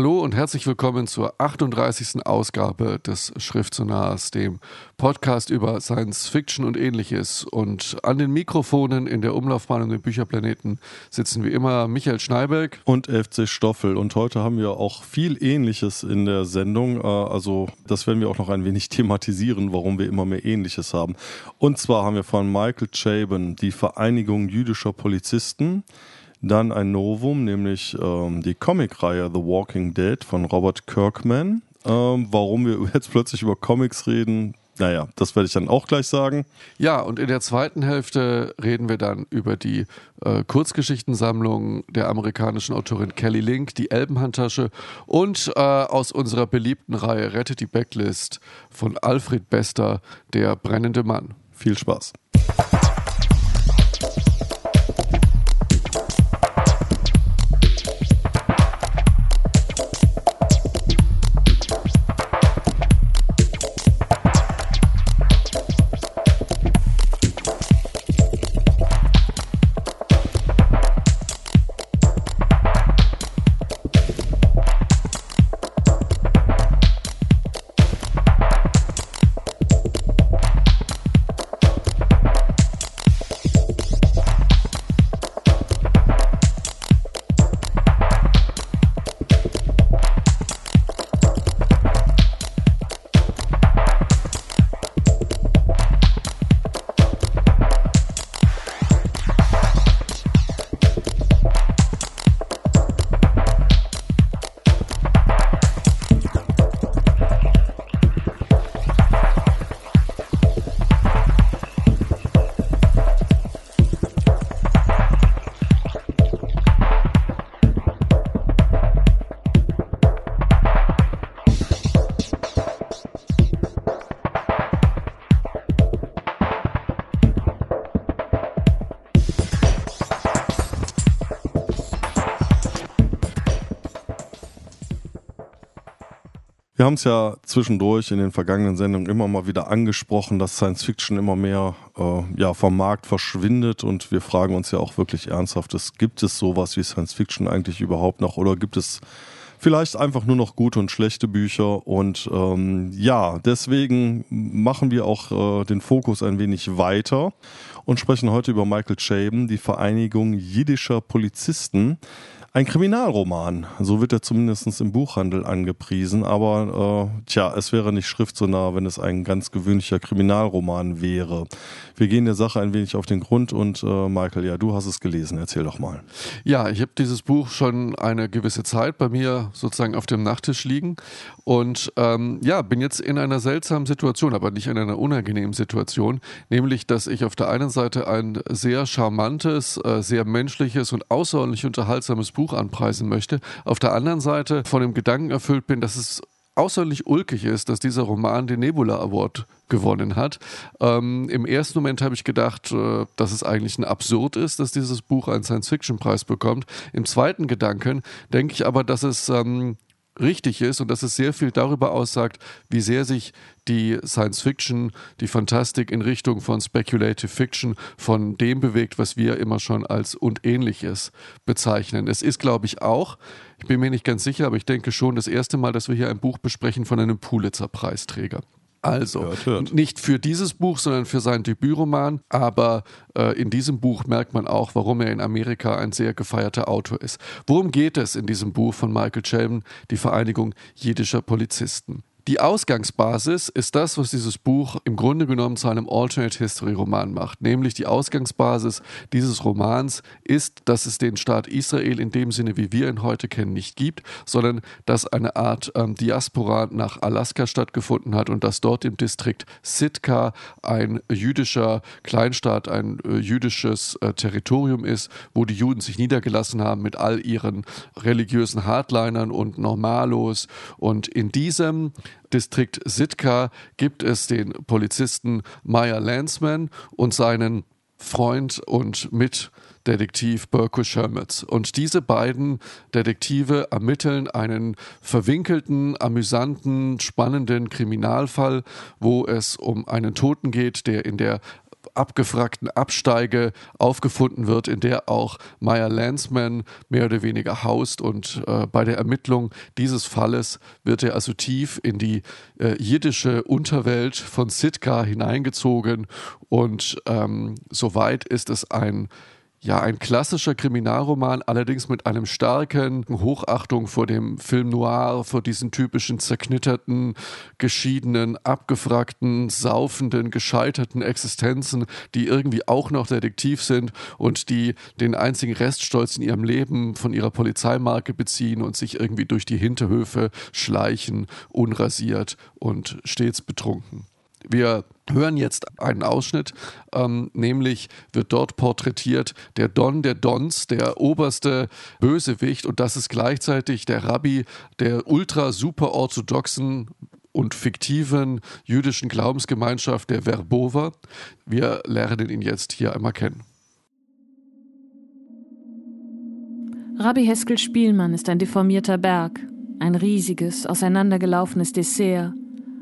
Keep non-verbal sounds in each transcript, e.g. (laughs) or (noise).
Hallo und herzlich willkommen zur 38. Ausgabe des Schriftsonars, dem Podcast über Science Fiction und ähnliches. Und an den Mikrofonen in der Umlaufbahn und dem Bücherplaneten sitzen wie immer Michael Schneiberg und FC Stoffel. Und heute haben wir auch viel Ähnliches in der Sendung. Äh, also das werden wir auch noch ein wenig (laughs) thematisieren, warum wir immer mehr Ähnliches haben. Und zwar haben wir von Michael Chabon die Vereinigung jüdischer Polizisten. Dann ein Novum, nämlich ähm, die Comicreihe The Walking Dead von Robert Kirkman. Ähm, warum wir (laughs) jetzt plötzlich über Comics reden, naja, das werde ich dann auch gleich sagen. Ja, und in der zweiten Hälfte reden wir dann über die äh, Kurzgeschichtensammlung der amerikanischen Autorin Kelly Link, die Elbenhandtasche und äh, aus unserer beliebten Reihe Rettet die Backlist von Alfred Bester, der brennende Mann. Viel Spaß. Wir haben es ja zwischendurch in den vergangenen Sendungen immer mal wieder angesprochen, dass Science Fiction immer mehr äh, ja, vom Markt verschwindet. Und wir fragen uns ja auch wirklich ernsthaft, gibt es sowas wie Science Fiction eigentlich überhaupt noch? Oder gibt es vielleicht einfach nur noch gute und schlechte Bücher? Und ähm, ja, deswegen machen wir auch äh, den Fokus ein wenig weiter und sprechen heute über Michael Chabon, die Vereinigung jiddischer Polizisten. Ein Kriminalroman, so wird er zumindest im Buchhandel angepriesen, aber äh, tja, es wäre nicht schriftsonah, wenn es ein ganz gewöhnlicher Kriminalroman wäre. Wir gehen der Sache ein wenig auf den Grund und äh, Michael, ja, du hast es gelesen, erzähl doch mal. Ja, ich habe dieses Buch schon eine gewisse Zeit bei mir sozusagen auf dem Nachttisch liegen. Und ähm, ja, bin jetzt in einer seltsamen Situation, aber nicht in einer unangenehmen Situation, nämlich, dass ich auf der einen Seite ein sehr charmantes, äh, sehr menschliches und außerordentlich unterhaltsames Buch Buch anpreisen möchte. Auf der anderen Seite von dem Gedanken erfüllt bin, dass es außerordentlich ulkig ist, dass dieser Roman den Nebula Award gewonnen hat. Ähm, Im ersten Moment habe ich gedacht, äh, dass es eigentlich ein Absurd ist, dass dieses Buch einen Science-Fiction-Preis bekommt. Im zweiten Gedanken denke ich aber, dass es ähm, richtig ist und dass es sehr viel darüber aussagt, wie sehr sich die Science Fiction, die Fantastik in Richtung von Speculative Fiction, von dem bewegt, was wir immer schon als und ähnliches bezeichnen. Es ist, glaube ich, auch, ich bin mir nicht ganz sicher, aber ich denke schon das erste Mal, dass wir hier ein Buch besprechen von einem Pulitzer-Preisträger. Also, hört, hört. nicht für dieses Buch, sondern für seinen Debütroman. Aber äh, in diesem Buch merkt man auch, warum er in Amerika ein sehr gefeierter Autor ist. Worum geht es in diesem Buch von Michael Chelman, die Vereinigung jiddischer Polizisten? Die Ausgangsbasis ist das, was dieses Buch im Grunde genommen zu einem Alternate History Roman macht. Nämlich die Ausgangsbasis dieses Romans ist, dass es den Staat Israel in dem Sinne, wie wir ihn heute kennen, nicht gibt, sondern dass eine Art ähm, Diaspora nach Alaska stattgefunden hat und dass dort im Distrikt Sitka ein jüdischer Kleinstaat, ein äh, jüdisches äh, Territorium ist, wo die Juden sich niedergelassen haben mit all ihren religiösen Hardlinern und Normalos. Und in diesem Distrikt Sitka gibt es den Polizisten Meyer Landsman und seinen Freund und Mitdetektiv Burko Shermitz. Und diese beiden Detektive ermitteln einen verwinkelten, amüsanten, spannenden Kriminalfall, wo es um einen Toten geht, der in der abgefragten Absteige aufgefunden wird, in der auch Meyer Landsman mehr oder weniger haust. Und äh, bei der Ermittlung dieses Falles wird er also tief in die äh, jiddische Unterwelt von Sitka hineingezogen. Und ähm, soweit ist es ein ja, ein klassischer Kriminalroman, allerdings mit einem starken Hochachtung vor dem Film Noir, vor diesen typischen zerknitterten, geschiedenen, abgefragten, saufenden, gescheiterten Existenzen, die irgendwie auch noch Detektiv sind und die den einzigen Reststolz in ihrem Leben von ihrer Polizeimarke beziehen und sich irgendwie durch die Hinterhöfe schleichen, unrasiert und stets betrunken. Wir hören jetzt einen Ausschnitt, ähm, nämlich wird dort porträtiert der Don der Dons, der oberste Bösewicht und das ist gleichzeitig der Rabbi der ultra super orthodoxen und fiktiven jüdischen Glaubensgemeinschaft der Verbova. Wir lernen ihn jetzt hier einmal kennen. Rabbi Heskel Spielmann ist ein deformierter Berg, ein riesiges, auseinandergelaufenes Dessert,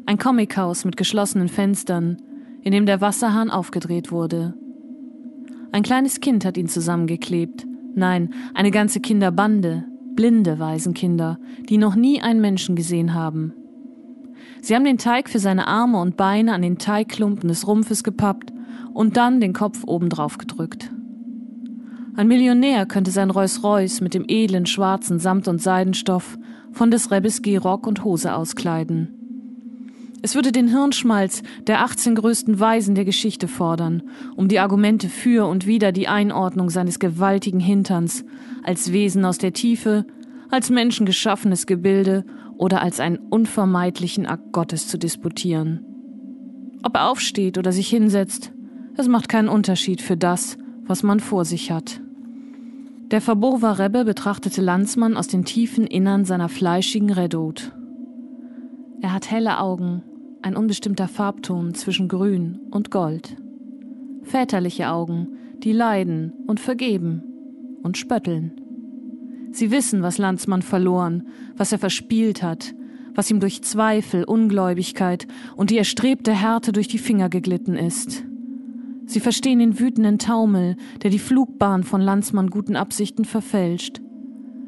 ein Comichaus mit geschlossenen Fenstern, in dem der Wasserhahn aufgedreht wurde. Ein kleines Kind hat ihn zusammengeklebt. Nein, eine ganze Kinderbande, blinde Waisenkinder, die noch nie einen Menschen gesehen haben. Sie haben den Teig für seine Arme und Beine an den Teigklumpen des Rumpfes gepappt und dann den Kopf obendrauf gedrückt. Ein Millionär könnte sein Reus-Reus mit dem edlen schwarzen Samt- und Seidenstoff von des Rebbes Gehrock und Hose auskleiden. Es würde den Hirnschmalz der 18 größten Weisen der Geschichte fordern, um die Argumente für und wider die Einordnung seines gewaltigen Hinterns als Wesen aus der Tiefe, als menschengeschaffenes Gebilde oder als einen unvermeidlichen Akt Gottes zu disputieren. Ob er aufsteht oder sich hinsetzt, es macht keinen Unterschied für das, was man vor sich hat. Der Verbowa Rebbe betrachtete Landsmann aus den tiefen Innern seiner fleischigen Redot. Er hat helle Augen, ein unbestimmter Farbton zwischen Grün und Gold. Väterliche Augen, die leiden und vergeben und spötteln. Sie wissen, was Landsmann verloren, was er verspielt hat, was ihm durch Zweifel, Ungläubigkeit und die erstrebte Härte durch die Finger geglitten ist. Sie verstehen den wütenden Taumel, der die Flugbahn von Landsmann guten Absichten verfälscht.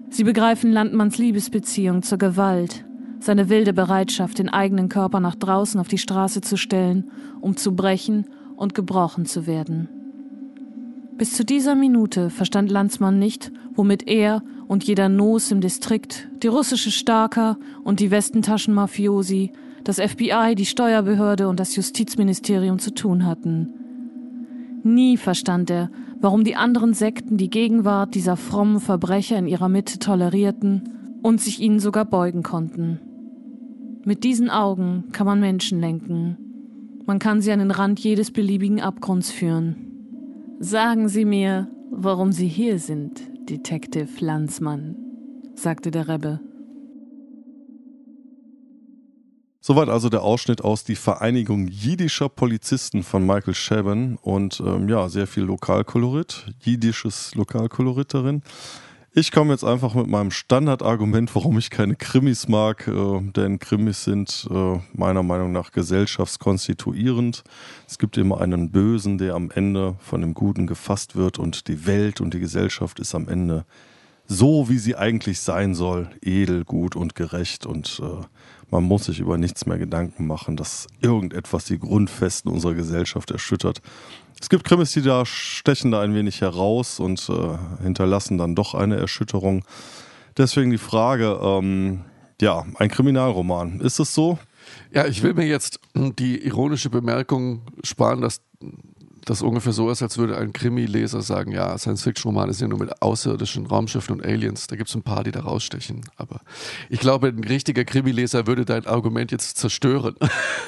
Sie begreifen Landmanns Liebesbeziehung zur Gewalt, seine wilde Bereitschaft, den eigenen Körper nach draußen auf die Straße zu stellen, um zu brechen und gebrochen zu werden. Bis zu dieser Minute verstand Landsmann nicht, womit er und jeder Nos im Distrikt, die russische Starker und die Westentaschen-Mafiosi, das FBI, die Steuerbehörde und das Justizministerium zu tun hatten. Nie verstand er, warum die anderen Sekten die Gegenwart dieser frommen Verbrecher in ihrer Mitte tolerierten und sich ihnen sogar beugen konnten. Mit diesen Augen kann man Menschen lenken. Man kann sie an den Rand jedes beliebigen Abgrunds führen. Sagen Sie mir, warum Sie hier sind, Detective Landsmann, sagte der Rebbe. Soweit also der Ausschnitt aus Die Vereinigung jiddischer Polizisten von Michael Chabon und ähm, ja, sehr viel Lokalkolorit, jiddisches Lokalkolorit darin. Ich komme jetzt einfach mit meinem Standardargument, warum ich keine Krimis mag, äh, denn Krimis sind äh, meiner Meinung nach gesellschaftskonstituierend. Es gibt immer einen Bösen, der am Ende von dem Guten gefasst wird und die Welt und die Gesellschaft ist am Ende so, wie sie eigentlich sein soll, edel, gut und gerecht und äh, man muss sich über nichts mehr Gedanken machen, dass irgendetwas die Grundfesten unserer Gesellschaft erschüttert. Es gibt Krimis, die da stechen da ein wenig heraus und äh, hinterlassen dann doch eine Erschütterung. Deswegen die Frage, ähm, ja, ein Kriminalroman. Ist es so? Ja, ich will mir jetzt die ironische Bemerkung sparen, dass das ungefähr so ist, als würde ein Krimi-Leser sagen, ja, Science-Fiction-Romane sind ja nur mit außerirdischen Raumschiffen und Aliens. Da gibt es ein paar, die da rausstechen. Aber ich glaube, ein richtiger Krimi-Leser würde dein Argument jetzt zerstören.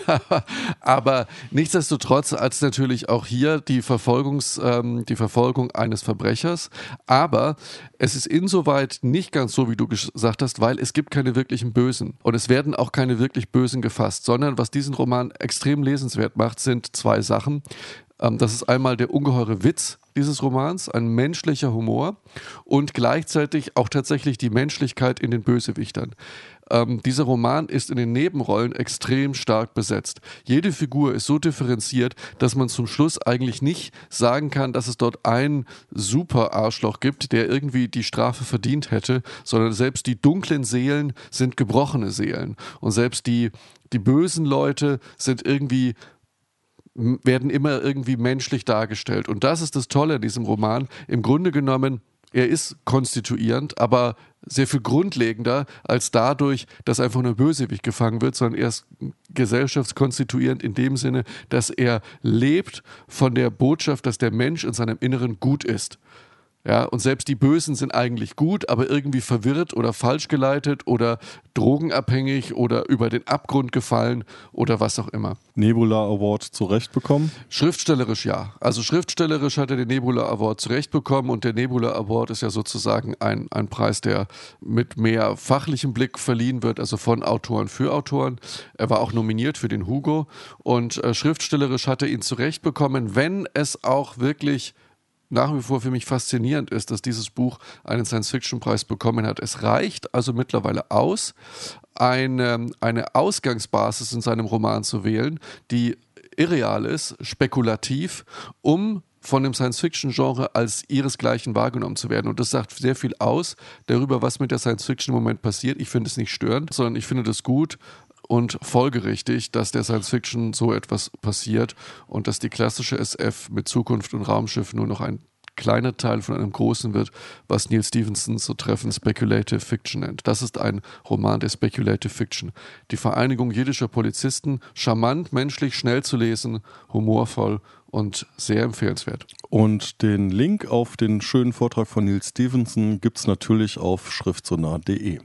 (laughs) Aber nichtsdestotrotz als natürlich auch hier die, Verfolgungs, ähm, die Verfolgung eines Verbrechers. Aber es ist insoweit nicht ganz so, wie du gesagt hast, weil es gibt keine wirklichen Bösen. Und es werden auch keine wirklich Bösen gefasst, sondern was diesen Roman extrem lesenswert macht, sind zwei Sachen. Ähm, das ist einmal der ungeheure Witz dieses Romans, ein menschlicher Humor und gleichzeitig auch tatsächlich die Menschlichkeit in den Bösewichtern. ähm, dieser Roman ist in den Nebenrollen extrem stark besetzt. Jede Figur ist so differenziert, dass man zum Schluss eigentlich nicht sagen kann, dass es dort ein super Arschloch gibt, der irgendwie die Strafe verdient hätte, sondern selbst die dunklen Seelen sind gebrochene Seelen. Und selbst die, die bösen Leute sind irgendwie werden immer irgendwie menschlich dargestellt. Und das ist das Tolle an diesem Roman. Im Grunde genommen er ist konstituierend, aber sehr viel grundlegender als dadurch, dass einfach nur Bösewicht gefangen wird, sondern er ist gesellschaftskonstituierend in dem Sinne, dass er lebt von der Botschaft, dass der Mensch in seinem Inneren gut ist. Ja, und selbst die Bösen sind eigentlich gut, aber irgendwie verwirrt oder falsch geleitet oder drogenabhängig oder über den Abgrund gefallen oder was auch immer. Nebula Award zurechtbekommen? Schriftstellerisch ja. Also schriftstellerisch hat er den Nebula Award zurechtbekommen und der Nebula Award ist ja sozusagen ein, ein Preis, der mit mehr fachlichem Blick verliehen wird, also von Autoren für Autoren. Er war auch nominiert für den Hugo und äh, schriftstellerisch hat er ihn zurechtbekommen, wenn es auch wirklich nach wie vor für mich faszinierend ist, dass dieses Buch einen Science-Fiction-Preis bekommen hat. Es reicht also mittlerweile aus, eine, eine Ausgangsbasis in seinem Roman zu wählen, die irreal ist, spekulativ, um von dem Science-Fiction-Genre als ihresgleichen wahrgenommen zu werden. Und das sagt sehr viel aus darüber, was mit der Science-Fiction im Moment passiert. Ich finde es nicht störend, sondern ich finde das gut, und folgerichtig, dass der Science Fiction so etwas passiert und dass die klassische SF mit Zukunft und Raumschiff nur noch ein kleiner Teil von einem großen wird, was Neil Stevenson so treffend Speculative Fiction nennt. Das ist ein Roman der Speculative Fiction. Die Vereinigung jiddischer Polizisten, charmant, menschlich, schnell zu lesen, humorvoll und sehr empfehlenswert. Und den Link auf den schönen Vortrag von Neil Stevenson gibt es natürlich auf schriftsonar.de.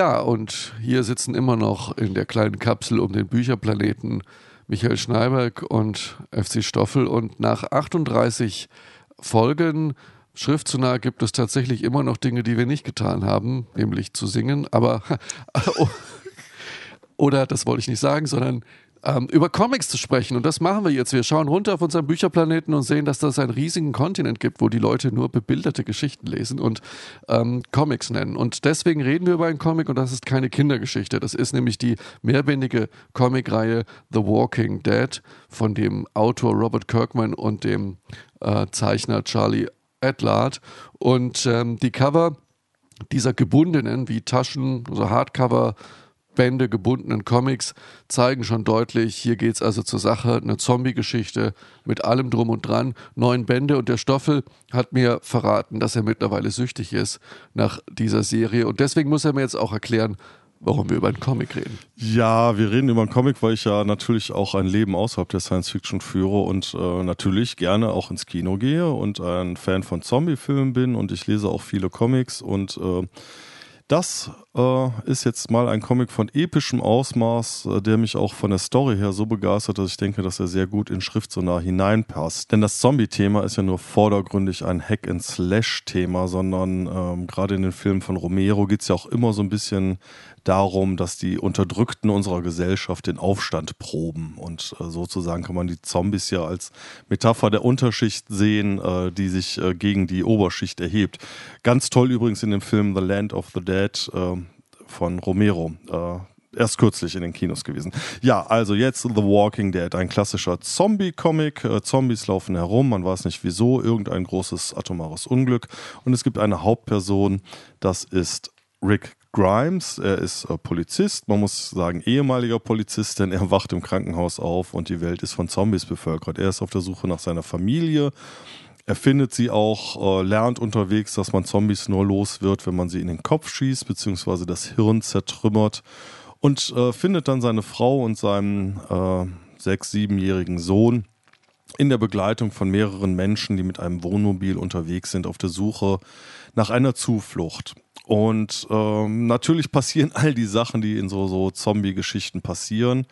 Ja, und hier sitzen immer noch in der kleinen Kapsel um den Bücherplaneten Michael Schneiberg und FC Stoffel. Und nach 38 Folgen Schrift zu nah gibt es tatsächlich immer noch Dinge, die wir nicht getan haben, nämlich zu singen. Aber, (laughs) oder das wollte ich nicht sagen, sondern ähm, über Comics zu sprechen. Und das machen wir jetzt. Wir schauen runter auf unseren Bücherplaneten und sehen, dass das einen riesigen Kontinent gibt, wo die Leute nur bebilderte Geschichten lesen und ähm, Comics nennen. Und deswegen reden wir über einen Comic und das ist keine Kindergeschichte. Das ist nämlich die mehrbändige Comicreihe The Walking Dead von dem Autor Robert Kirkman und dem äh, Zeichner Charlie Adlard. Und ähm, die Cover dieser gebundenen, wie Taschen, also Hardcover, Bände gebundenen Comics zeigen schon deutlich, hier geht es also zur Sache, eine Zombie-Geschichte mit allem drum und dran, neun Bände und der Stoffel hat mir verraten, dass er mittlerweile süchtig ist nach dieser Serie. Und deswegen muss er mir jetzt auch erklären, warum wir über einen Comic reden. Ja, wir reden über einen Comic, weil ich ja natürlich auch ein Leben außerhalb der Science Fiction führe und äh, natürlich gerne auch ins Kino gehe und ein Fan von Zombie-Filmen bin. Und ich lese auch viele Comics und äh, das äh, ist jetzt mal ein Comic von epischem Ausmaß, äh, der mich auch von der Story her so begeistert, dass ich denke, dass er sehr gut in Schrift so nah hineinpasst. Denn das Zombie-Thema ist ja nur vordergründig ein Hack-and-Slash-Thema, sondern ähm, gerade in den Filmen von Romero geht es ja auch immer so ein bisschen darum, dass die Unterdrückten unserer Gesellschaft den Aufstand proben. Und äh, sozusagen kann man die Zombies ja als Metapher der Unterschicht sehen, äh, die sich äh, gegen die Oberschicht erhebt. Ganz toll übrigens in dem Film The Land of the Dead äh, von Romero äh, erst kürzlich in den Kinos gewesen. Ja, also jetzt The Walking Dead, ein klassischer Zombie-Comic. Äh, Zombies laufen herum, man weiß nicht wieso, irgendein großes atomares Unglück. Und es gibt eine Hauptperson, das ist Rick Grimes. Er ist äh, Polizist, man muss sagen ehemaliger Polizist, denn er wacht im Krankenhaus auf und die Welt ist von Zombies bevölkert. Er ist auf der Suche nach seiner Familie. Er findet sie auch, äh, lernt unterwegs, dass man Zombies nur los wird, wenn man sie in den Kopf schießt, beziehungsweise das Hirn zertrümmert. Und äh, findet dann seine Frau und seinen äh, sechs-, siebenjährigen Sohn in der Begleitung von mehreren Menschen, die mit einem Wohnmobil unterwegs sind, auf der Suche nach einer Zuflucht. Und ähm, natürlich passieren (laughs) all die Sachen, die in so, so Zombie-Geschichten passieren.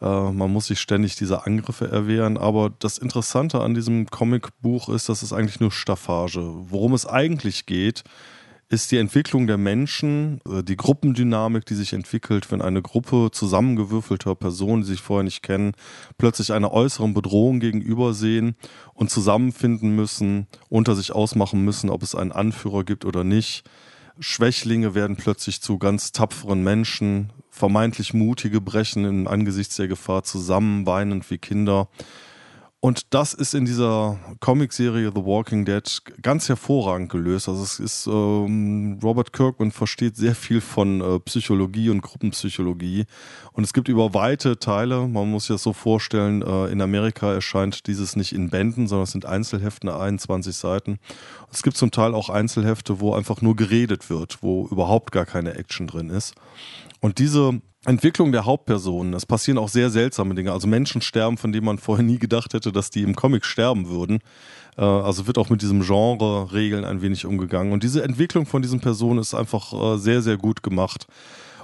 Äh, man muss sich ständig diese Angriffe erwehren. Aber das Interessante an diesem Comicbuch ist, dass es eigentlich nur Staffage. Worum es eigentlich geht, ist die Entwicklung der Menschen, äh, die Gruppendynamik, die sich entwickelt, wenn eine Gruppe zusammengewürfelter Personen, die sich vorher nicht kennen, plötzlich einer äußeren Bedrohung gegenüber sehen und zusammenfinden müssen, unter sich ausmachen müssen, ob es einen Anführer gibt oder nicht Schwächlinge werden plötzlich zu ganz tapferen Menschen, vermeintlich mutige brechen im Angesichts der Gefahr zusammen, weinend wie Kinder. Und das ist in dieser Comicserie The Walking Dead ganz hervorragend gelöst. Also es ist, ähm, Robert Kirkman versteht sehr viel von äh, Psychologie und Gruppenpsychologie. Und es gibt über weite Teile, man muss sich das so vorstellen, äh, in Amerika erscheint dieses nicht in Bänden, sondern es sind Einzelheften, 21 Seiten. Es gibt zum Teil auch Einzelhefte, wo einfach nur geredet wird, wo überhaupt gar keine Action drin ist. Und diese Entwicklung der Hauptpersonen. Es passieren auch sehr seltsame Dinge. Also Menschen sterben, von denen man vorher nie gedacht hätte, dass die im Comic sterben würden. Äh, also wird auch mit diesem Genre-Regeln ein wenig umgegangen. Und diese Entwicklung von diesen Personen ist einfach äh, sehr, sehr gut gemacht.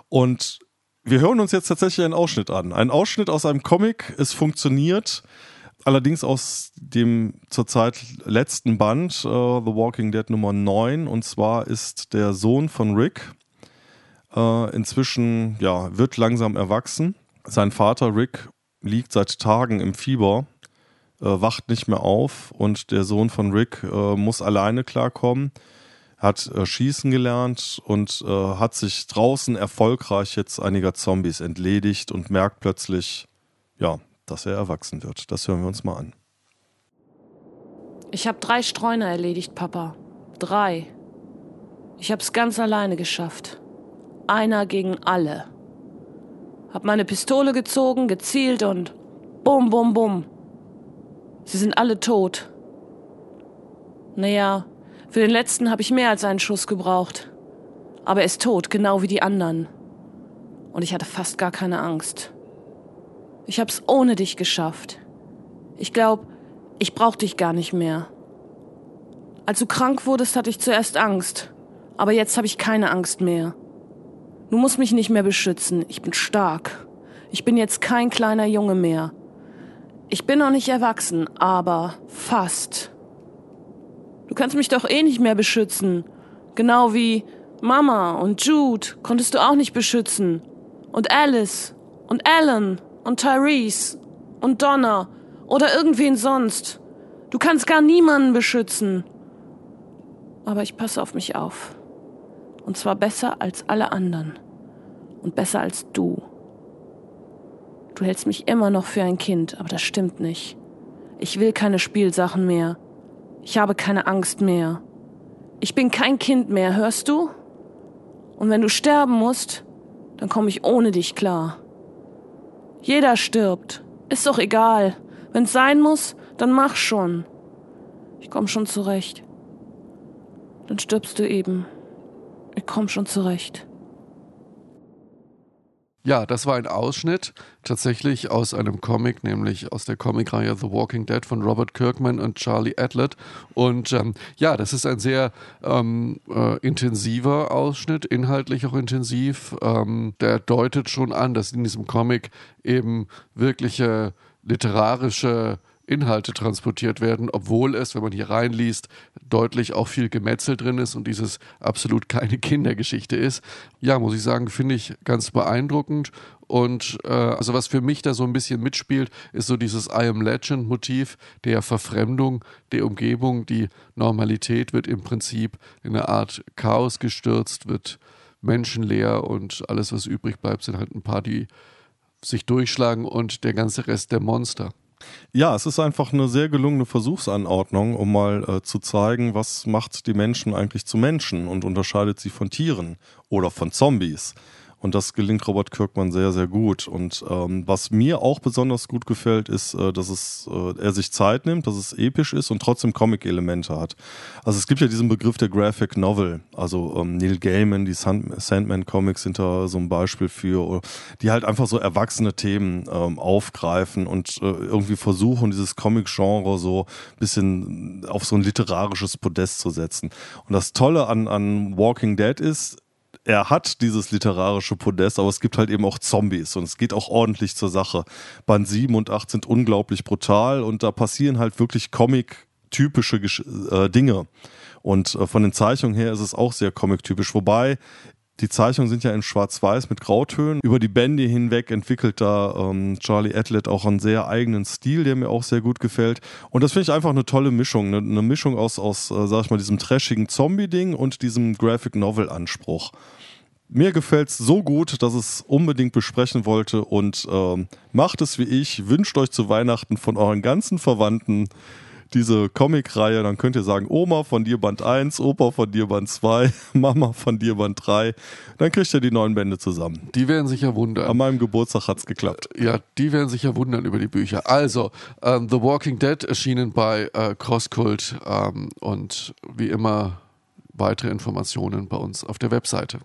Und wir hören uns jetzt tatsächlich einen Ausschnitt an. Ein Ausschnitt aus einem Comic. Es funktioniert. Allerdings aus dem zurzeit letzten Band, uh, The Walking Dead Nummer 9. Und zwar ist der Sohn von Rick, äh, inzwischen ja, wird langsam erwachsen. Sein Vater Rick liegt seit Tagen im Fieber, äh, wacht nicht mehr auf und der Sohn von Rick äh, muss alleine klarkommen, hat äh, schießen gelernt und äh, hat sich draußen erfolgreich jetzt einiger Zombies entledigt und merkt plötzlich, ja, dass er erwachsen wird. Das hören wir uns mal an. Ich habe drei Streuner erledigt, Papa. Drei. Ich hab's ganz alleine geschafft einer gegen alle. Hab meine Pistole gezogen, gezielt und bum, bum, bum. Sie sind alle tot. Naja, für den letzten habe ich mehr als einen Schuss gebraucht. Aber er ist tot, genau wie die anderen. Und ich hatte fast gar keine Angst. Ich hab's ohne dich geschafft. Ich glaub, ich brauch dich gar nicht mehr. Als du krank wurdest, hatte ich zuerst Angst. Aber jetzt habe ich keine Angst mehr. Du musst mich nicht mehr beschützen. Ich bin stark. Ich bin jetzt kein kleiner Junge mehr. Ich bin noch nicht erwachsen, aber fast. Du kannst mich doch eh nicht mehr beschützen. Genau wie Mama und Jude konntest du auch nicht beschützen. Und Alice und Alan und Tyrese und Donna oder irgendwen sonst. Du kannst gar niemanden beschützen. Aber ich passe auf mich auf. Und zwar besser als alle anderen. Und besser als du. Du hältst mich immer noch für ein Kind, aber das stimmt nicht. Ich will keine Spielsachen mehr. Ich habe keine Angst mehr. Ich bin kein Kind mehr, hörst du? Und wenn du sterben musst, dann komme ich ohne dich klar. Jeder stirbt. Ist doch egal. Wenn's sein muss, dann mach schon. Ich komm schon zurecht. Dann stirbst du eben. Ich komm schon zurecht. Ja, das war ein Ausschnitt tatsächlich aus einem Comic, nämlich aus der Comicreihe The Walking Dead von Robert Kirkman und Charlie Adlett. Und ähm, ja, das ist ein sehr ähm, äh, intensiver Ausschnitt, inhaltlich auch intensiv. Ähm, der deutet schon an, dass in diesem Comic eben wirkliche literarische Inhalte transportiert werden, obwohl es, wenn man hier reinliest, deutlich auch viel Gemetzel drin ist und dieses absolut keine (laughs) Kindergeschichte ist. Ja, muss ich sagen, finde ich ganz beeindruckend. Und äh, also was für mich da so ein bisschen mitspielt, ist so dieses I am Legend Motiv der Verfremdung der Umgebung. Die Normalität wird im Prinzip in eine Art Chaos gestürzt, wird menschenleer und alles, was übrig bleibt, sind halt ein paar, die sich durchschlagen und der ganze Rest der Monster. Ja, es ist einfach eine sehr gelungene Versuchsanordnung, um mal äh, zu zeigen, was macht die Menschen eigentlich zu Menschen und unterscheidet sie von Tieren oder von Zombies. Und das gelingt Robert Kirkman sehr, sehr gut. Und ähm, was mir auch besonders gut gefällt, ist, äh, dass es, äh, er sich Zeit nimmt, dass es episch ist und trotzdem Comic-Elemente hat. Also es gibt ja diesen Begriff der Graphic Novel. Also ähm, Neil Gaiman, die Sandman-Comics sind da so ein Beispiel für, die halt einfach so erwachsene Themen ähm, aufgreifen und äh, irgendwie versuchen, dieses Comic-Genre so ein bisschen auf so ein literarisches Podest zu setzen. Und das Tolle an, an Walking Dead ist, er hat dieses literarische Podest, aber es gibt halt eben auch Zombies und es geht auch ordentlich zur Sache. Band 7 und 8 sind unglaublich brutal und da passieren halt wirklich Comic-typische äh, Dinge. Und äh, von den Zeichnungen her ist es auch sehr comic-typisch. Wobei die Zeichnungen sind ja in Schwarz-Weiß mit Grautönen. Über die Bände hinweg entwickelt da ähm, Charlie Adlet auch einen sehr eigenen Stil, der mir auch sehr gut gefällt. Und das finde ich einfach eine tolle Mischung. Eine, eine Mischung aus, aus äh, sag ich mal, diesem trashigen Zombie-Ding und diesem Graphic Novel-Anspruch. Mir gefällt es so gut, dass es unbedingt besprechen wollte und ähm, macht es wie ich. Wünscht euch zu Weihnachten von euren ganzen Verwandten diese Comic-Reihe, dann könnt ihr sagen, Oma von dir Band 1, Opa von dir Band 2, (laughs) Mama von dir Band 3. Dann kriegt ihr die neuen Bände zusammen. Die werden sich ja wundern. An meinem Geburtstag hat es geklappt. Ja, die werden sich ja wundern über die Bücher. Also, ähm, The Walking Dead erschienen bei äh, Crosskult ähm, und wie immer weitere Informationen bei uns auf der Webseite.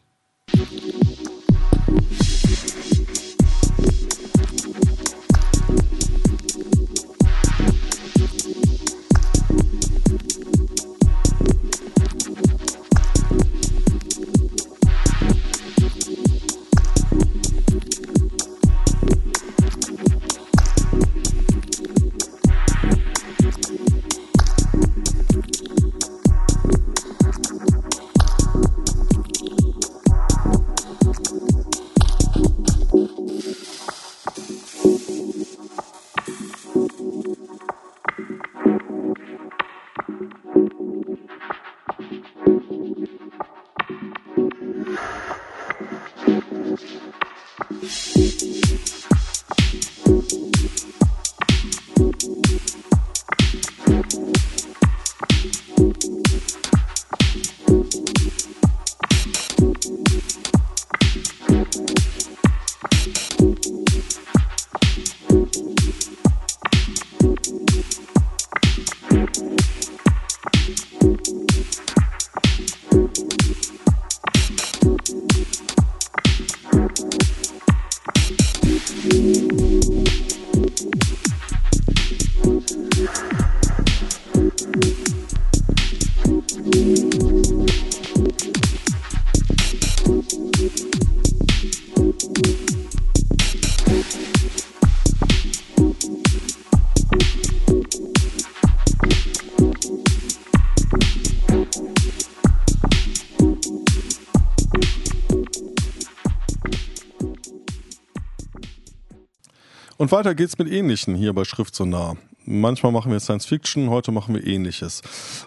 Und weiter geht's mit Ähnlichen hier bei Schrift so nah. Manchmal machen wir Science Fiction, heute machen wir Ähnliches.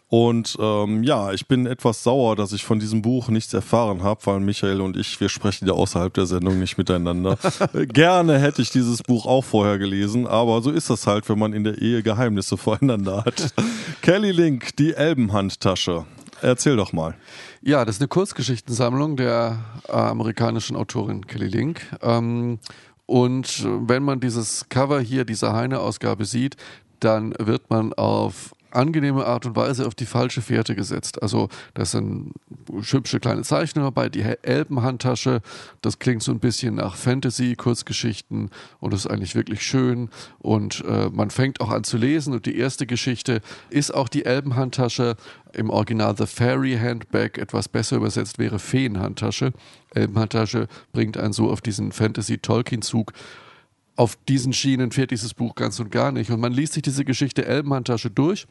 Und ähm, ja, ich bin etwas sauer, dass ich von diesem Buch nichts erfahren habe, weil Michael und ich, wir sprechen ja außerhalb der Sendung nicht miteinander. (laughs) Gerne hätte ich dieses Buch auch vorher gelesen, aber so ist das halt, wenn man in der Ehe Geheimnisse (laughs) voreinander hat. Kelly Link, die Elbenhandtasche. Erzähl doch mal. Ja, das ist eine Kurzgeschichtensammlung der äh, amerikanischen Autorin Kelly Link. Ähm, und wenn man dieses Cover hier, diese Heine-Ausgabe sieht, dann wird man auf angenehme Art und Weise auf die falsche Fährte gesetzt. Also das sind hübsche kleine Zeichnungen dabei, die Elbenhandtasche, das klingt so ein bisschen nach Fantasy-Kurzgeschichten und ist eigentlich wirklich schön. Und äh, man fängt auch an zu lesen. Und die erste Geschichte ist auch die Elbenhandtasche, im Original The Fairy Handbag, etwas besser übersetzt wäre Feenhandtasche. Elbenhandtasche bringt einen so auf diesen Fantasy-Tolkien-Zug. Auf diesen Schienen fährt dieses Buch ganz und gar nicht. Und man liest sich diese Geschichte Elbenhandtasche durch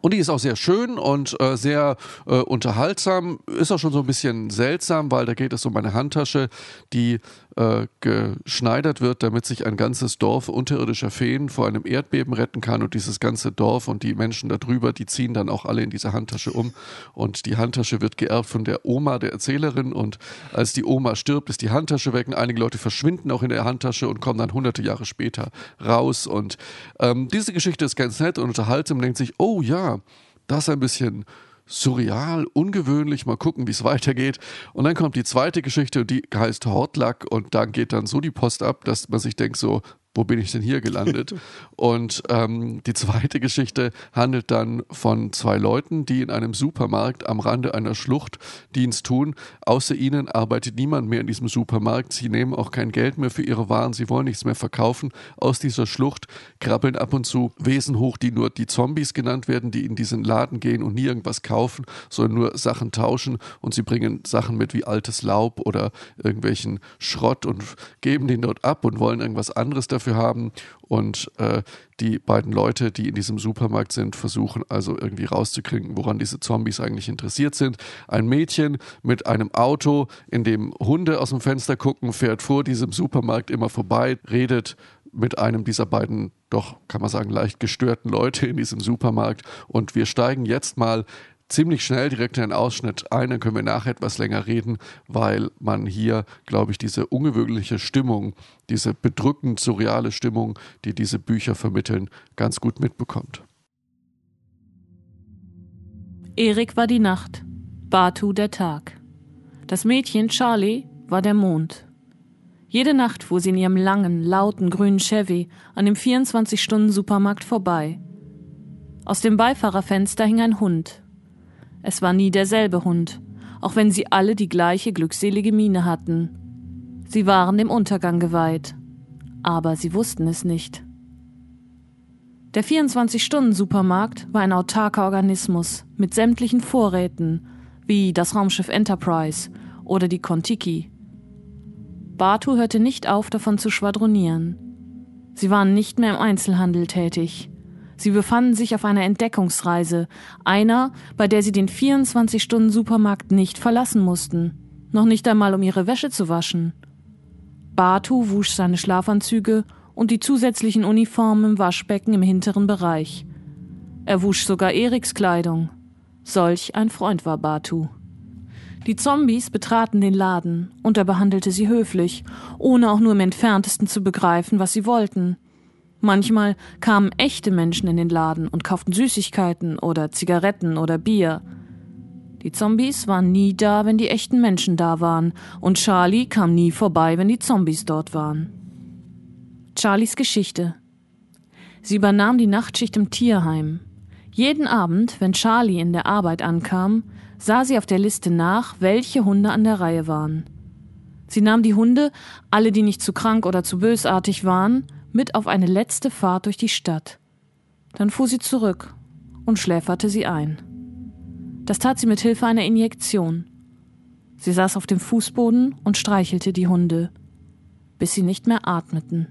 und die ist auch sehr schön und äh, sehr äh, unterhaltsam. Ist auch schon so ein bisschen seltsam, weil da geht es um eine Handtasche, die äh, geschneidert wird, damit sich ein ganzes Dorf unterirdischer Feen vor einem Erdbeben retten kann. Und dieses ganze Dorf und die Menschen darüber, die ziehen dann auch alle in diese Handtasche um. Und die Handtasche wird geerbt von der Oma der Erzählerin. Und als die Oma stirbt, ist die Handtasche weg. Und einige Leute verschwinden auch in der Handtasche und kommen dann hunderte Jahre später raus. Und ähm, diese Geschichte ist ganz nett und unterhaltsam. Denkt sich, oh ja, das ist ein bisschen surreal, ungewöhnlich, mal gucken, wie es weitergeht. Und dann kommt die zweite Geschichte, die heißt Hortlack und da geht dann so die Post ab, dass man sich denkt so, wo bin ich denn hier gelandet? (laughs) Und ähm, die zweite Geschichte handelt dann von zwei Leuten, die in einem Supermarkt am Rande einer Schlucht Dienst tun. Außer ihnen arbeitet niemand mehr in diesem Supermarkt. Sie nehmen auch kein Geld mehr für ihre Waren. Sie wollen nichts mehr verkaufen. Aus dieser Schlucht krabbeln ab und zu Wesen hoch, die nur die Zombies genannt werden, die in diesen Laden gehen und nie irgendwas kaufen, sondern nur Sachen tauschen. Und sie bringen Sachen mit wie altes Laub oder irgendwelchen Schrott und geben den dort ab und wollen irgendwas anderes dafür dafür haben. Und äh, die beiden Leute, die in diesem Supermarkt sind, versuchen also irgendwie rauszukriegen, woran diese Zombies eigentlich interessiert sind. Ein Mädchen mit einem Auto, in dem Hunde aus dem Fenster gucken, fährt vor diesem Supermarkt immer vorbei, redet mit einem dieser beiden doch, kann man sagen, leicht gestörten Leute in diesem Supermarkt. Und wir steigen jetzt mal ziemlich schnell direkt in den Ausschnitt ein, dann können wir nachher etwas länger reden, weil man hier, glaube ich, diese ungewöhnliche Stimmung, diese bedrückend surreale Stimmung, die diese Bücher vermitteln, ganz gut mitbekommt. Erik war die Nacht, Batu der Tag. Das Mädchen Charlie war der Mond. Jede Nacht fuhr sie in ihrem langen, lauten grünen Chevy an dem 24-Stunden-Supermarkt vorbei. Aus dem Beifahrerfenster hing ein Hund, es war nie derselbe Hund, auch wenn sie alle die gleiche glückselige Miene hatten. Sie waren dem Untergang geweiht, aber sie wussten es nicht. Der 24-Stunden-Supermarkt war ein autarker Organismus mit sämtlichen Vorräten, wie das Raumschiff Enterprise oder die Kontiki. Batu hörte nicht auf, davon zu schwadronieren. Sie waren nicht mehr im Einzelhandel tätig. Sie befanden sich auf einer Entdeckungsreise, einer, bei der sie den 24-Stunden-Supermarkt nicht verlassen mussten, noch nicht einmal um ihre Wäsche zu waschen. Batu wusch seine Schlafanzüge und die zusätzlichen Uniformen im Waschbecken im hinteren Bereich. Er wusch sogar Eriks Kleidung. Solch ein Freund war Batu. Die Zombies betraten den Laden und er behandelte sie höflich, ohne auch nur im entferntesten zu begreifen, was sie wollten. Manchmal kamen echte Menschen in den Laden und kauften Süßigkeiten oder Zigaretten oder Bier. Die Zombies waren nie da, wenn die echten Menschen da waren, und Charlie kam nie vorbei, wenn die Zombies dort waren. Charlies Geschichte. Sie übernahm die Nachtschicht im Tierheim. Jeden Abend, wenn Charlie in der Arbeit ankam, sah sie auf der Liste nach, welche Hunde an der Reihe waren. Sie nahm die Hunde, alle, die nicht zu krank oder zu bösartig waren, mit auf eine letzte Fahrt durch die Stadt. Dann fuhr sie zurück und schläferte sie ein. Das tat sie mit Hilfe einer Injektion. Sie saß auf dem Fußboden und streichelte die Hunde, bis sie nicht mehr atmeten.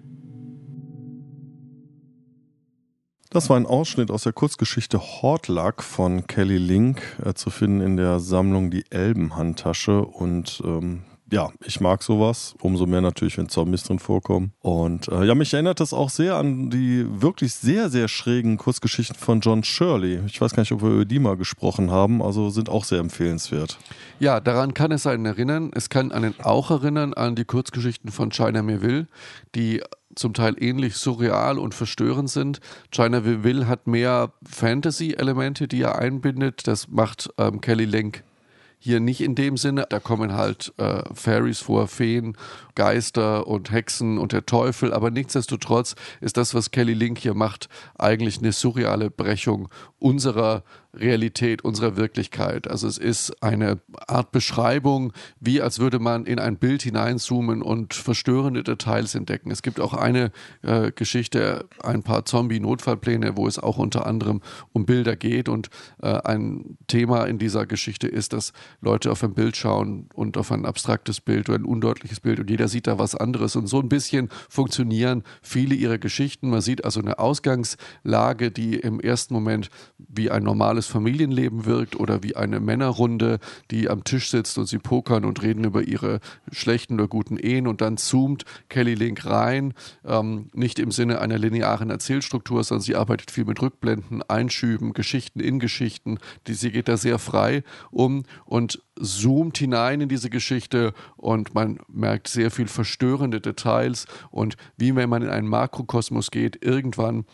Das war ein Ausschnitt aus der Kurzgeschichte Hortlack von Kelly Link, äh, zu finden in der Sammlung Die Elbenhandtasche. Und ähm, ja, ich mag sowas. Umso mehr natürlich, wenn Zombies drin vorkommen. Und äh, ja, mich erinnert das auch sehr an die wirklich sehr, sehr schrägen Kurzgeschichten von John Shirley. Ich weiß gar nicht, ob wir über die mal gesprochen haben. Also sind auch sehr empfehlenswert. Ja, daran kann es einen erinnern. Es kann einen auch erinnern an die Kurzgeschichten von China Melville, die zum Teil ähnlich surreal und verstörend sind. China Will hat mehr Fantasy-Elemente, die er einbindet. Das macht ähm, Kelly Link hier nicht in dem Sinne. Da kommen halt äh, Fairies vor, Feen, Geister und Hexen und der Teufel. Aber nichtsdestotrotz ist das, was Kelly Link hier macht, eigentlich eine surreale Brechung unserer Realität, unserer Wirklichkeit. Also es ist eine Art Beschreibung, wie als würde man in ein Bild hineinzoomen und verstörende Details entdecken. Es gibt auch eine äh, Geschichte, ein paar Zombie-Notfallpläne, wo es auch unter anderem um Bilder geht. Und äh, ein Thema in dieser Geschichte ist, dass Leute auf ein Bild schauen und auf ein abstraktes Bild oder ein undeutliches Bild und jeder sieht da was anderes. Und so ein bisschen funktionieren viele ihrer Geschichten. Man sieht also eine Ausgangslage, die im ersten Moment wie ein normales Familienleben wirkt oder wie eine Männerrunde, die am Tisch sitzt und sie pokern und reden über ihre schlechten oder guten Ehen und dann zoomt Kelly Link rein, ähm, nicht im Sinne einer linearen Erzählstruktur, sondern sie arbeitet viel mit Rückblenden, Einschüben, Geschichten in Geschichten, die, sie geht da sehr frei um und zoomt hinein in diese Geschichte und man merkt sehr viel verstörende Details. Und wie wenn man in einen Makrokosmos geht, irgendwann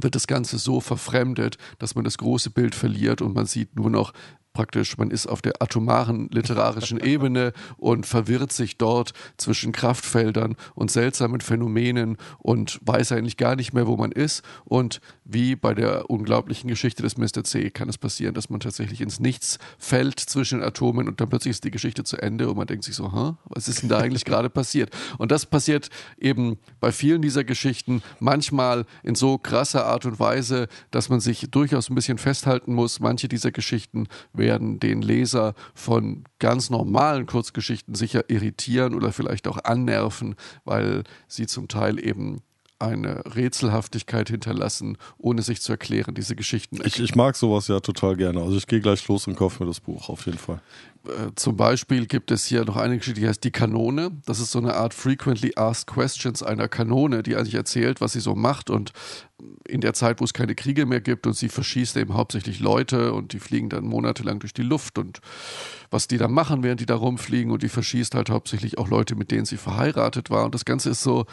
wird das Ganze so verfremdet, dass man das große Bild verliert und man sieht nur noch praktisch, man ist auf der atomaren literarischen (laughs) Ebene und verwirrt sich dort zwischen Kraftfeldern und seltsamen Phänomenen und weiß eigentlich gar nicht mehr, wo man ist. Und wie bei der unglaublichen Geschichte des Mr. C kann es passieren, dass man tatsächlich ins Nichts fällt zwischen den Atomen und dann plötzlich ist die Geschichte zu Ende und man denkt sich so, Hä, was ist denn da eigentlich gerade passiert? Und das passiert eben bei vielen dieser Geschichten manchmal in so krasser Art und Weise, dass man sich durchaus ein bisschen festhalten muss. Manche dieser Geschichten werden den Leser von ganz normalen Kurzgeschichten sicher irritieren oder vielleicht auch annerven, weil sie zum Teil eben eine Rätselhaftigkeit hinterlassen, ohne sich zu erklären, diese Geschichten. Ich, ich mag sowas ja total gerne. Also ich gehe gleich los und kaufe mir das Buch, auf jeden Fall. Äh, zum Beispiel gibt es hier noch eine Geschichte, die heißt Die Kanone. Das ist so eine Art Frequently Asked Questions einer Kanone, die eigentlich erzählt, was sie so macht und in der Zeit, wo es keine Kriege mehr gibt und sie verschießt eben hauptsächlich Leute und die fliegen dann monatelang durch die Luft und was die da machen, während die da rumfliegen und die verschießt halt hauptsächlich auch Leute, mit denen sie verheiratet war und das Ganze ist so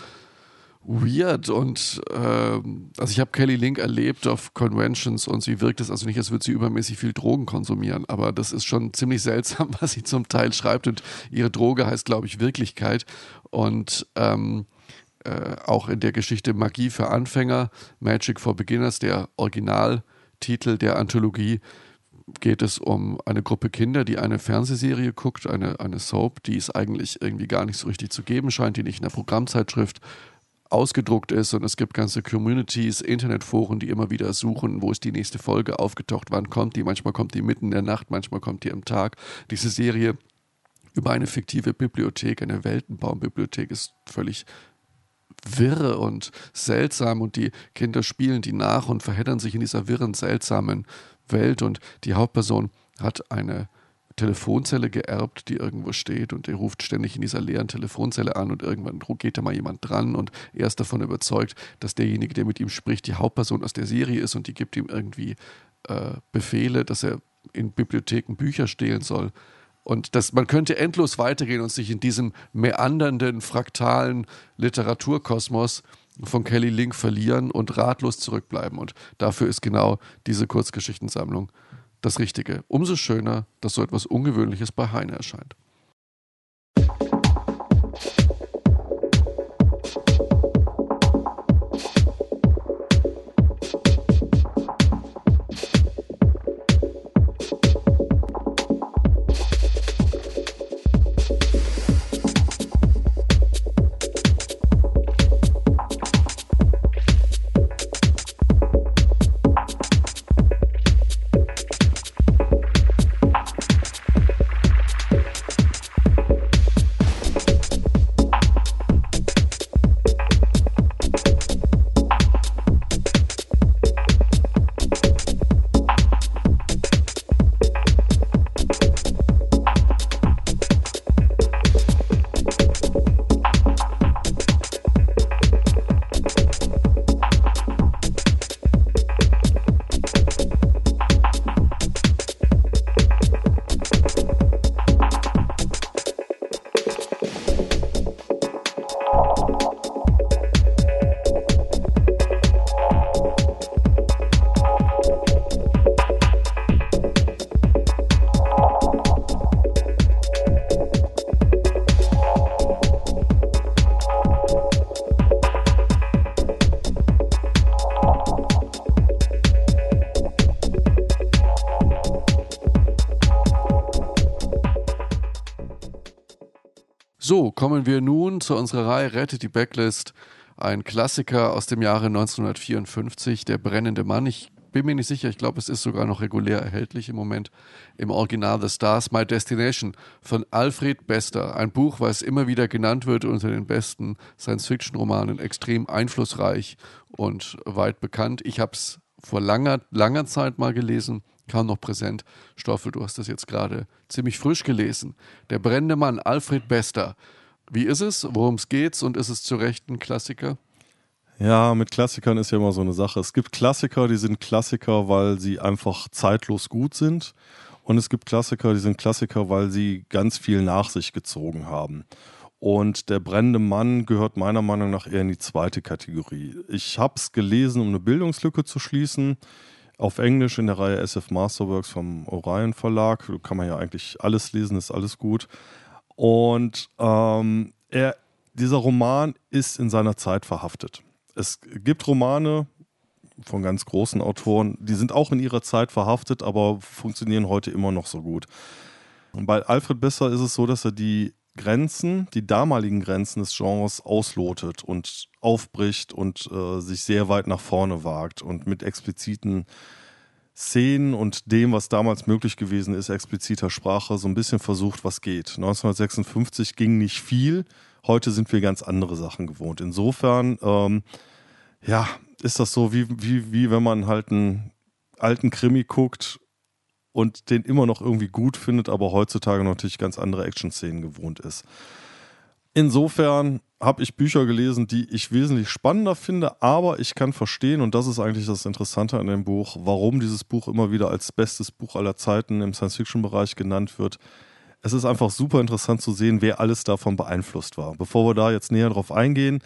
weird und äh, also ich habe Kelly Link erlebt auf Conventions und sie wirkt es also nicht, als würde sie übermäßig viel Drogen konsumieren, aber das ist schon ziemlich (laughs) seltsam, was sie zum Teil schreibt und ihre Droge heißt, glaube ich, Wirklichkeit und ähm, äh, auch in der Geschichte Magie für Anfänger, Magic for Beginners, der Originaltitel der Anthologie, geht es um eine Gruppe Kinder, die eine Fernsehserie guckt, eine, eine Soap, die es eigentlich irgendwie gar nicht so richtig zu geben scheint, die nicht in der Programmzeitschrift ausgedruckt ist und es gibt ganze Communities, Internetforen, die immer wieder suchen, wo ist die nächste Folge aufgetaucht, wann kommt die, manchmal kommt die mitten in der Nacht, manchmal kommt die am Tag. Diese Serie über eine fiktive Bibliothek, eine Weltenbaumbibliothek ist völlig wirre und seltsam und die Kinder spielen die nach und verheddern sich in dieser wirren, seltsamen Welt und die Hauptperson hat eine Telefonzelle geerbt, die irgendwo steht und er ruft ständig in dieser leeren Telefonzelle an und irgendwann geht da mal jemand dran und er ist davon überzeugt, dass derjenige, der mit ihm spricht, die Hauptperson aus der Serie ist und die gibt ihm irgendwie äh, Befehle, dass er in Bibliotheken Bücher stehlen soll. Und das, man könnte endlos weitergehen und sich in diesem meandernden, fraktalen Literaturkosmos von Kelly Link verlieren und ratlos zurückbleiben. Und dafür ist genau diese Kurzgeschichtensammlung das Richtige. Umso schöner, dass so etwas Ungewöhnliches bei Heine erscheint. So, kommen wir nun zu unserer Reihe Rettet die Backlist. Ein Klassiker aus dem Jahre 1954, Der brennende Mann. Ich bin mir nicht sicher, ich glaube, es ist sogar noch regulär erhältlich im Moment im Original The Stars My Destination von Alfred Bester. Ein Buch, was immer wieder genannt wird unter den besten Science-Fiction-Romanen, extrem einflussreich und weit bekannt. Ich habe es vor langer, langer Zeit mal gelesen, kam noch präsent. Stoffel, du hast das jetzt gerade ziemlich frisch gelesen. Der brennende Mann, Alfred Bester. Wie ist es? Worum es geht? Und ist es zu Recht ein Klassiker? Ja, mit Klassikern ist ja immer so eine Sache. Es gibt Klassiker, die sind Klassiker, weil sie einfach zeitlos gut sind. Und es gibt Klassiker, die sind Klassiker, weil sie ganz viel nach sich gezogen haben. Und der brennende Mann gehört meiner Meinung nach eher in die zweite Kategorie. Ich habe es gelesen, um eine Bildungslücke zu schließen. Auf Englisch in der Reihe SF Masterworks vom Orion Verlag. Da kann man ja eigentlich alles lesen, ist alles gut. Und ähm, er, dieser Roman ist in seiner Zeit verhaftet es gibt Romane von ganz großen Autoren, die sind auch in ihrer Zeit verhaftet, aber funktionieren heute immer noch so gut. Und bei Alfred Besser ist es so, dass er die Grenzen, die damaligen Grenzen des Genres auslotet und aufbricht und äh, sich sehr weit nach vorne wagt und mit expliziten Szenen und dem, was damals möglich gewesen ist, expliziter Sprache, so ein bisschen versucht, was geht. 1956 ging nicht viel, heute sind wir ganz andere Sachen gewohnt. Insofern ähm, ja, ist das so, wie, wie, wie wenn man halt einen alten Krimi guckt und den immer noch irgendwie gut findet, aber heutzutage natürlich ganz andere Action-Szenen gewohnt ist. Insofern habe ich Bücher gelesen, die ich wesentlich spannender finde, aber ich kann verstehen, und das ist eigentlich das Interessante an dem Buch, warum dieses Buch immer wieder als bestes Buch aller Zeiten im Science-Fiction-Bereich genannt wird. Es ist einfach super interessant zu sehen, wer alles davon beeinflusst war. Bevor wir da jetzt näher drauf eingehen,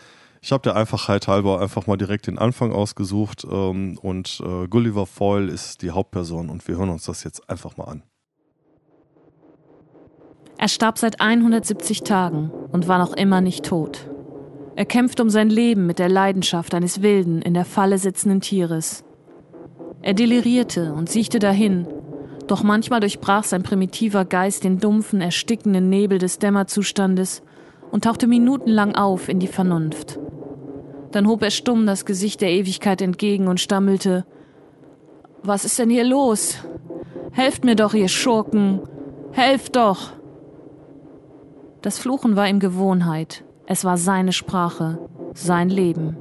ich habe der Einfachheit halber einfach mal direkt den Anfang ausgesucht ähm, und äh, Gulliver Foyle ist die Hauptperson und wir hören uns das jetzt einfach mal an. Er starb seit 170 Tagen und war noch immer nicht tot. Er kämpft um sein Leben mit der Leidenschaft eines wilden, in der Falle sitzenden Tieres. Er delirierte und siechte dahin, doch manchmal durchbrach sein primitiver Geist den dumpfen, erstickenden Nebel des Dämmerzustandes und tauchte minutenlang auf in die Vernunft. Dann hob er stumm das Gesicht der Ewigkeit entgegen und stammelte Was ist denn hier los? Helft mir doch, ihr Schurken. Helft doch. Das Fluchen war ihm Gewohnheit. Es war seine Sprache, sein Leben.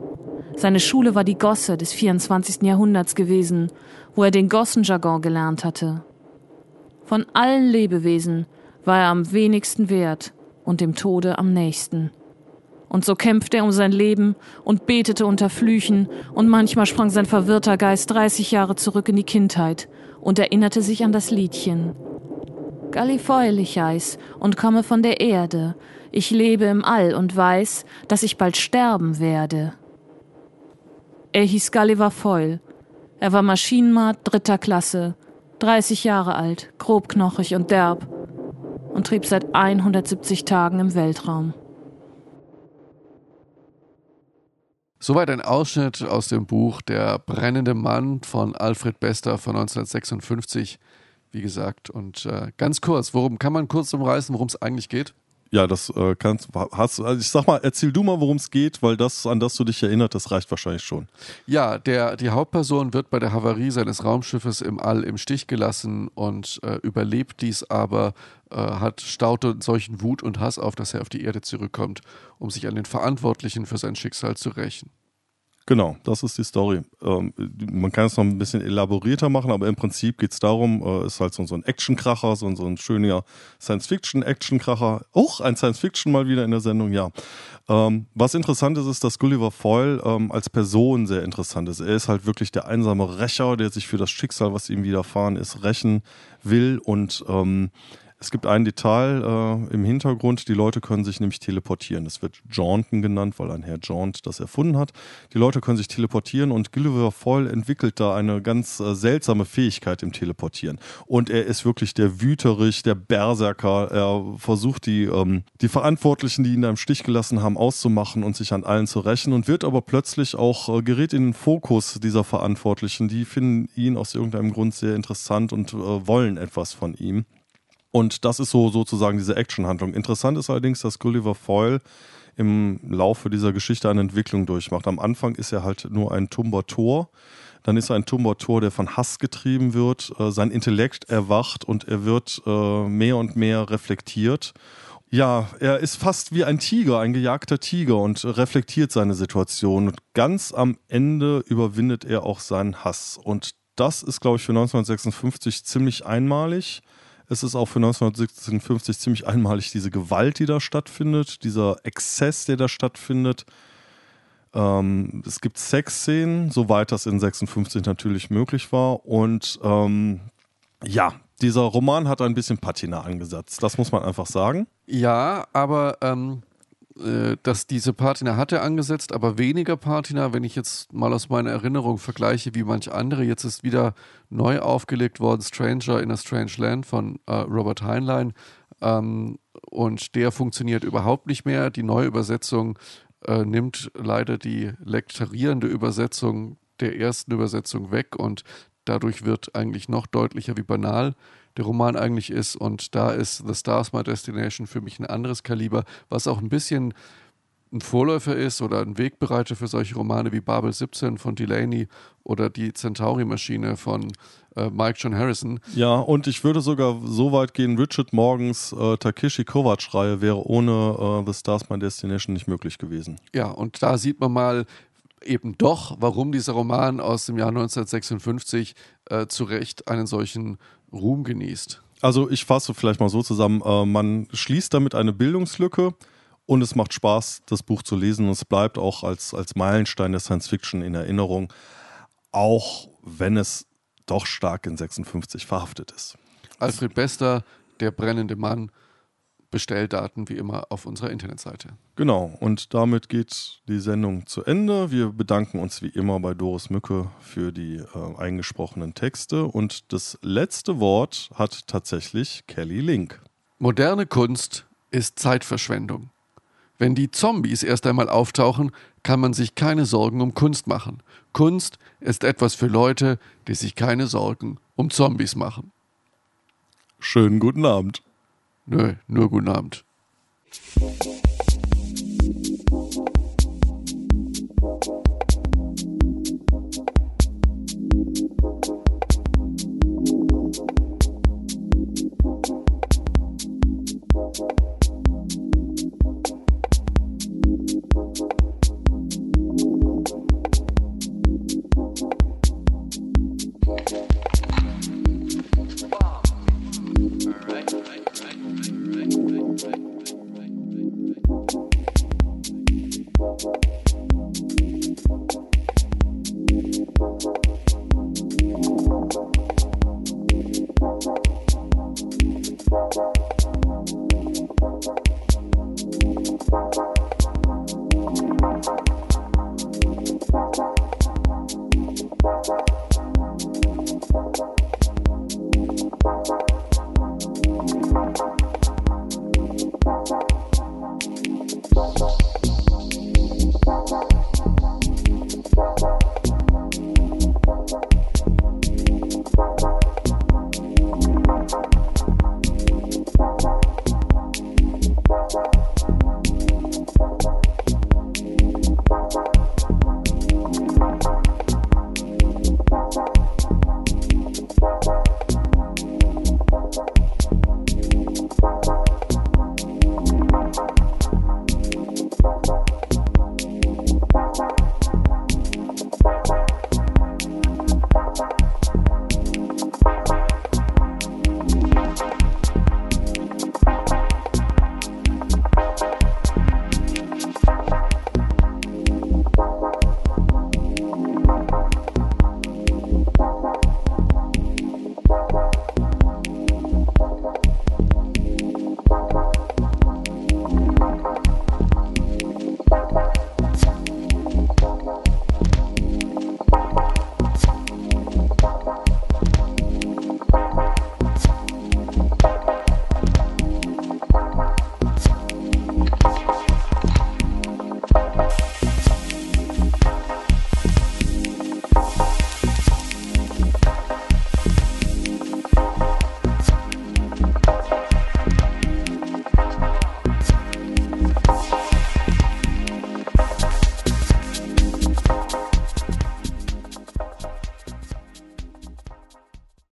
Seine Schule war die Gosse des 24. Jahrhunderts gewesen, wo er den Gossenjargon gelernt hatte. Von allen Lebewesen war er am wenigsten wert und dem Tode am nächsten. Und so kämpfte er um sein Leben und betete unter Flüchen, und manchmal sprang sein verwirrter Geist 30 Jahre zurück in die Kindheit und erinnerte sich an das Liedchen. Gallifeuil ich heiß und komme von der Erde. Ich lebe im All und weiß, dass ich bald sterben werde. Er hieß Gulliver Foyle. Er war Maschinenmat dritter Klasse, 30 Jahre alt, grobknochig und derb und trieb seit 170 Tagen im Weltraum. Soweit ein Ausschnitt aus dem Buch Der brennende Mann von Alfred Bester von 1956, wie gesagt. Und äh, ganz kurz, worum kann man kurz umreißen, worum es eigentlich geht? Ja, das äh, kannst hast also ich sag mal, erzähl du mal, worum es geht, weil das, an das du dich erinnert, das reicht wahrscheinlich schon. Ja, der, die Hauptperson wird bei der Havarie seines Raumschiffes im All im Stich gelassen und äh, überlebt dies aber, äh, hat staute solchen Wut und Hass auf, dass er auf die Erde zurückkommt, um sich an den Verantwortlichen für sein Schicksal zu rächen. Genau, das ist die Story. Ähm, man kann es noch ein bisschen elaborierter machen, aber im Prinzip geht es darum, äh, ist halt so, so ein Actionkracher, so, so ein schöner Science-Fiction-Actionkracher. Auch ein Science-Fiction mal wieder in der Sendung, ja. Ähm, was interessant ist, ist, dass Gulliver Foyle ähm, als Person sehr interessant ist. Er ist halt wirklich der einsame Rächer, der sich für das Schicksal, was ihm widerfahren ist, rächen will und ähm, es gibt ein Detail äh, im Hintergrund, die Leute können sich nämlich teleportieren. Das wird Jaunten genannt, weil ein Herr Jaunt das erfunden hat. Die Leute können sich teleportieren und Gulliver Foyle entwickelt da eine ganz äh, seltsame Fähigkeit im Teleportieren. Und er ist wirklich der Wüterich, der Berserker. Er versucht die, ähm, die Verantwortlichen, die ihn da im Stich gelassen haben, auszumachen und sich an allen zu rächen und wird aber plötzlich auch, äh, gerät in den Fokus dieser Verantwortlichen. Die finden ihn aus irgendeinem Grund sehr interessant und äh, wollen etwas von ihm. Und das ist so sozusagen diese Actionhandlung. Interessant ist allerdings, dass Gulliver Foyle im Laufe dieser Geschichte eine Entwicklung durchmacht. Am Anfang ist er halt nur ein tumber Tor. Dann ist er ein tumber Tor, der von Hass getrieben wird. Äh, sein Intellekt erwacht und er wird äh, mehr und mehr reflektiert. Ja, er ist fast wie ein Tiger, ein gejagter Tiger und reflektiert seine Situation. Und ganz am Ende überwindet er auch seinen Hass. Und das ist, glaube ich, für 1956 ziemlich einmalig. Es ist auch für 1956 ziemlich einmalig diese Gewalt, die da stattfindet, dieser Exzess, der da stattfindet. Ähm, es gibt Sexszenen, soweit das in 56 natürlich möglich war. Und ähm, ja, dieser Roman hat ein bisschen Patina angesetzt. Das muss man einfach sagen. Ja, aber ähm, äh, dass diese Patina hat er angesetzt, aber weniger Patina, wenn ich jetzt mal aus meiner Erinnerung vergleiche, wie manche andere. Jetzt ist wieder neu aufgelegt worden, Stranger in a Strange Land von äh, Robert Heinlein. Ähm, und der funktioniert überhaupt nicht mehr. Die neue Übersetzung äh, nimmt leider die lektorierende Übersetzung der ersten Übersetzung weg und dadurch wird eigentlich noch deutlicher, wie banal der Roman eigentlich ist. Und da ist The Stars My Destination für mich ein anderes Kaliber, was auch ein bisschen ein Vorläufer ist oder ein Wegbereiter für solche Romane wie Babel 17 von Delaney oder die Centauri-Maschine von äh, Mike John Harrison. Ja, und ich würde sogar so weit gehen, Richard Morgans äh, Takeshi Kovacs-Reihe wäre ohne äh, The Stars My Destination nicht möglich gewesen. Ja, und da sieht man mal eben doch, warum dieser Roman aus dem Jahr 1956 äh, zu Recht einen solchen Ruhm genießt. Also ich fasse vielleicht mal so zusammen, äh, man schließt damit eine Bildungslücke und es macht Spaß, das Buch zu lesen und es bleibt auch als, als Meilenstein der Science Fiction in Erinnerung, auch wenn es doch stark in 56 verhaftet ist. Alfred Bester, der brennende Mann, Bestelldaten wie immer auf unserer Internetseite. Genau, und damit geht die Sendung zu Ende. Wir bedanken uns wie immer bei Doris Mücke für die äh, eingesprochenen Texte und das letzte Wort hat tatsächlich Kelly Link. Moderne Kunst ist Zeitverschwendung. Wenn die Zombies erst einmal auftauchen, kann man sich keine Sorgen um Kunst machen. Kunst ist etwas für Leute, die sich keine Sorgen um Zombies machen. Schönen guten Abend. Nö, nur guten Abend.